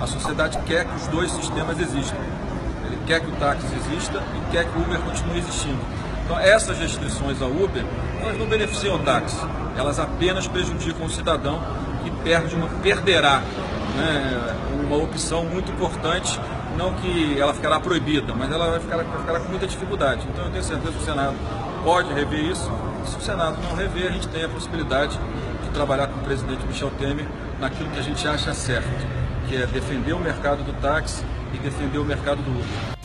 A sociedade quer que os dois sistemas existam. Ele quer que o táxi exista e quer que o Uber continue existindo. Então, essas restrições ao Uber, elas não beneficiam o táxi, elas apenas prejudicam o cidadão que perde uma, perderá né, uma opção muito importante, não que ela ficará proibida, mas ela vai ficar, vai ficar com muita dificuldade. Então, eu tenho certeza que o Senado pode rever isso. Se o Senado não rever, a gente tem a possibilidade de trabalhar com o presidente Michel Temer naquilo que a gente acha certo, que é defender o mercado do táxi e defender o mercado do Uber.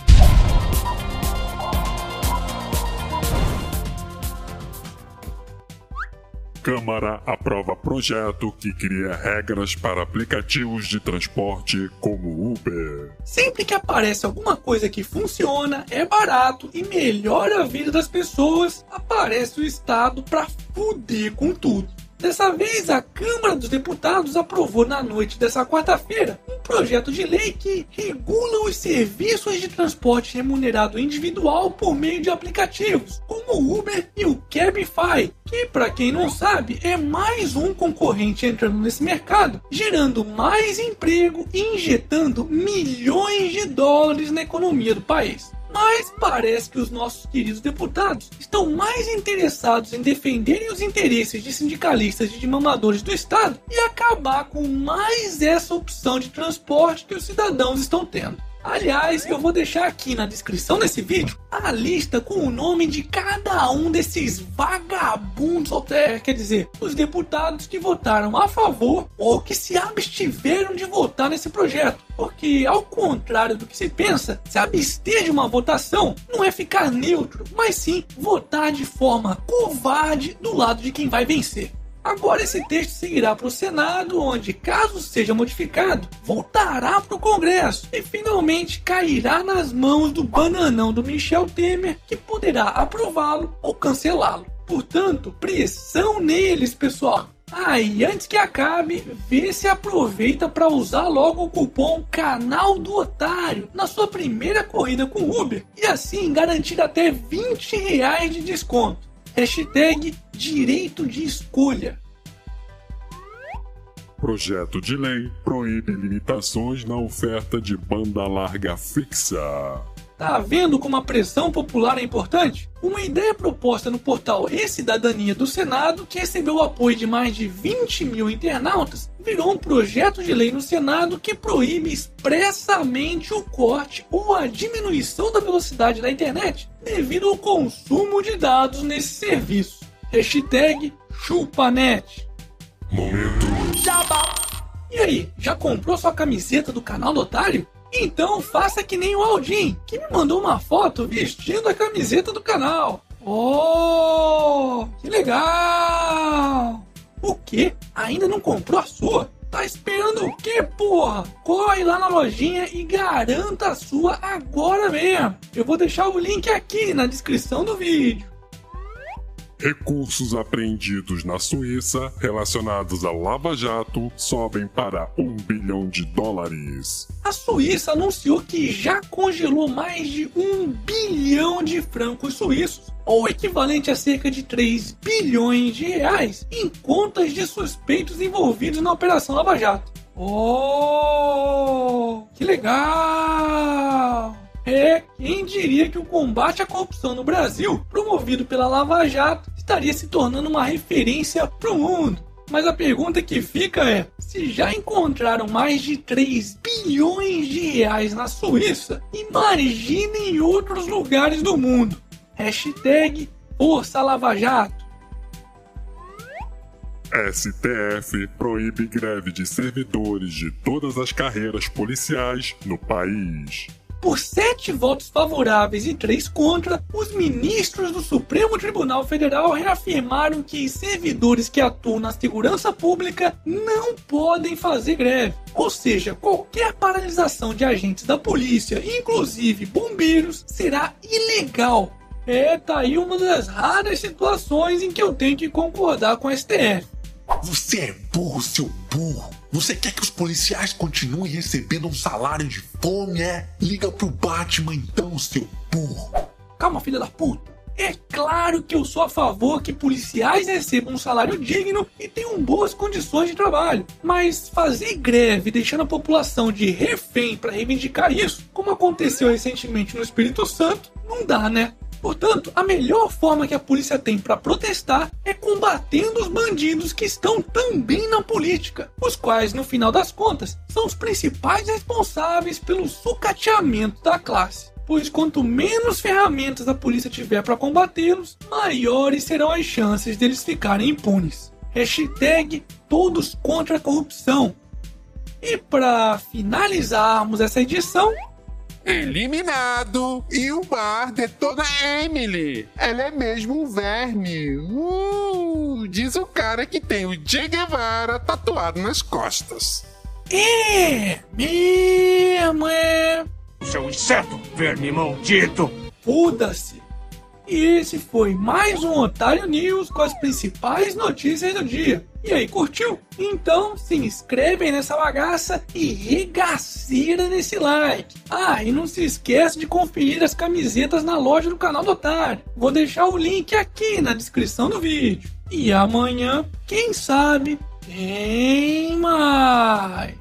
Câmara aprova projeto que cria regras para aplicativos de transporte como Uber. Sempre que aparece alguma coisa que funciona, é barato e melhora a vida das pessoas, aparece o Estado para fuder com tudo. Dessa vez, a Câmara dos Deputados aprovou na noite dessa quarta-feira um projeto de lei que regula os serviços de transporte remunerado individual por meio de aplicativos, como o Uber e o Cabify, que, para quem não sabe, é mais um concorrente entrando nesse mercado, gerando mais emprego e injetando milhões de dólares na economia do país. Mas parece que os nossos queridos deputados estão mais interessados em defenderem os interesses de sindicalistas e de mamadores do Estado e acabar com mais essa opção de transporte que os cidadãos estão tendo. Aliás, eu vou deixar aqui na descrição desse vídeo a lista com o nome de cada um desses vagabundos, ou é, quer dizer, os deputados que votaram a favor ou que se abstiveram de votar nesse projeto. Porque, ao contrário do que se pensa, se abster de uma votação não é ficar neutro, mas sim votar de forma covarde do lado de quem vai vencer. Agora esse texto seguirá para o Senado, onde, caso seja modificado, voltará para o Congresso e finalmente cairá nas mãos do bananão do Michel Temer, que poderá aprová-lo ou cancelá-lo. Portanto, pressão neles, pessoal. Ah, e antes que acabe, vê se aproveita para usar logo o cupom Canal do Otário na sua primeira corrida com Uber e assim garantir até 20 reais de desconto. Hashtag direito de escolha. Projeto de lei proíbe limitações na oferta de banda larga fixa. Tá vendo como a pressão popular é importante? Uma ideia proposta no portal E-Cidadania do Senado, que recebeu o apoio de mais de 20 mil internautas, virou um projeto de lei no Senado que proíbe expressamente o corte ou a diminuição da velocidade da internet devido ao consumo de dados nesse serviço. Hashtag chupanet. Momento. E aí, já comprou sua camiseta do canal do Otário? Então faça que nem o Aldin, que me mandou uma foto vestindo a camiseta do canal. Oh, que legal! O que? Ainda não comprou a sua? Tá esperando o que, porra? Corre lá na lojinha e garanta a sua agora mesmo. Eu vou deixar o link aqui na descrição do vídeo. Recursos apreendidos na Suíça relacionados à Lava Jato sobem para um bilhão de dólares. A Suíça anunciou que já congelou mais de um bilhão de francos suíços, ou equivalente a cerca de 3 bilhões de reais, em contas de suspeitos envolvidos na Operação Lava Jato. Oh, que legal! É, quem diria que o combate à corrupção no Brasil, promovido pela Lava Jato, estaria se tornando uma referência para o mundo. Mas a pergunta que fica é: se já encontraram mais de 3 bilhões de reais na Suíça, imagine em outros lugares do mundo. Hashtag Força Lava Jato. STF proíbe greve de servidores de todas as carreiras policiais no país. Por sete votos favoráveis e três contra, os ministros do Supremo Tribunal Federal reafirmaram que servidores que atuam na segurança pública não podem fazer greve. Ou seja, qualquer paralisação de agentes da polícia, inclusive bombeiros, será ilegal. É, tá aí uma das raras situações em que eu tenho que concordar com a STF. Você é burro, seu burro. Você quer que os policiais continuem recebendo um salário de fome, é? Liga pro Batman então, seu burro. Calma, filha da puta. É claro que eu sou a favor que policiais recebam um salário digno e tenham boas condições de trabalho, mas fazer greve deixando a população de refém para reivindicar isso, como aconteceu recentemente no Espírito Santo, não dá, né? Portanto, a melhor forma que a polícia tem para protestar é combatendo os bandidos que estão também na política, os quais, no final das contas, são os principais responsáveis pelo sucateamento da classe. Pois quanto menos ferramentas a polícia tiver para combatê-los, maiores serão as chances deles ficarem impunes. Hashtag todos contra a corrupção. E para finalizarmos essa edição, Eliminado! E o bar detona Emily! Ela é mesmo um verme! Uh, diz o cara que tem o Che Guevara tatuado nas costas. é mesmo, é. Seu inseto, verme maldito! Foda-se! E esse foi mais um Otário News com as principais notícias do dia. E aí, curtiu? Então se inscreve aí nessa bagaça e regaceira nesse like. Ah, e não se esquece de conferir as camisetas na loja do canal do Otário. Vou deixar o link aqui na descrição do vídeo. E amanhã, quem sabe, tem mais.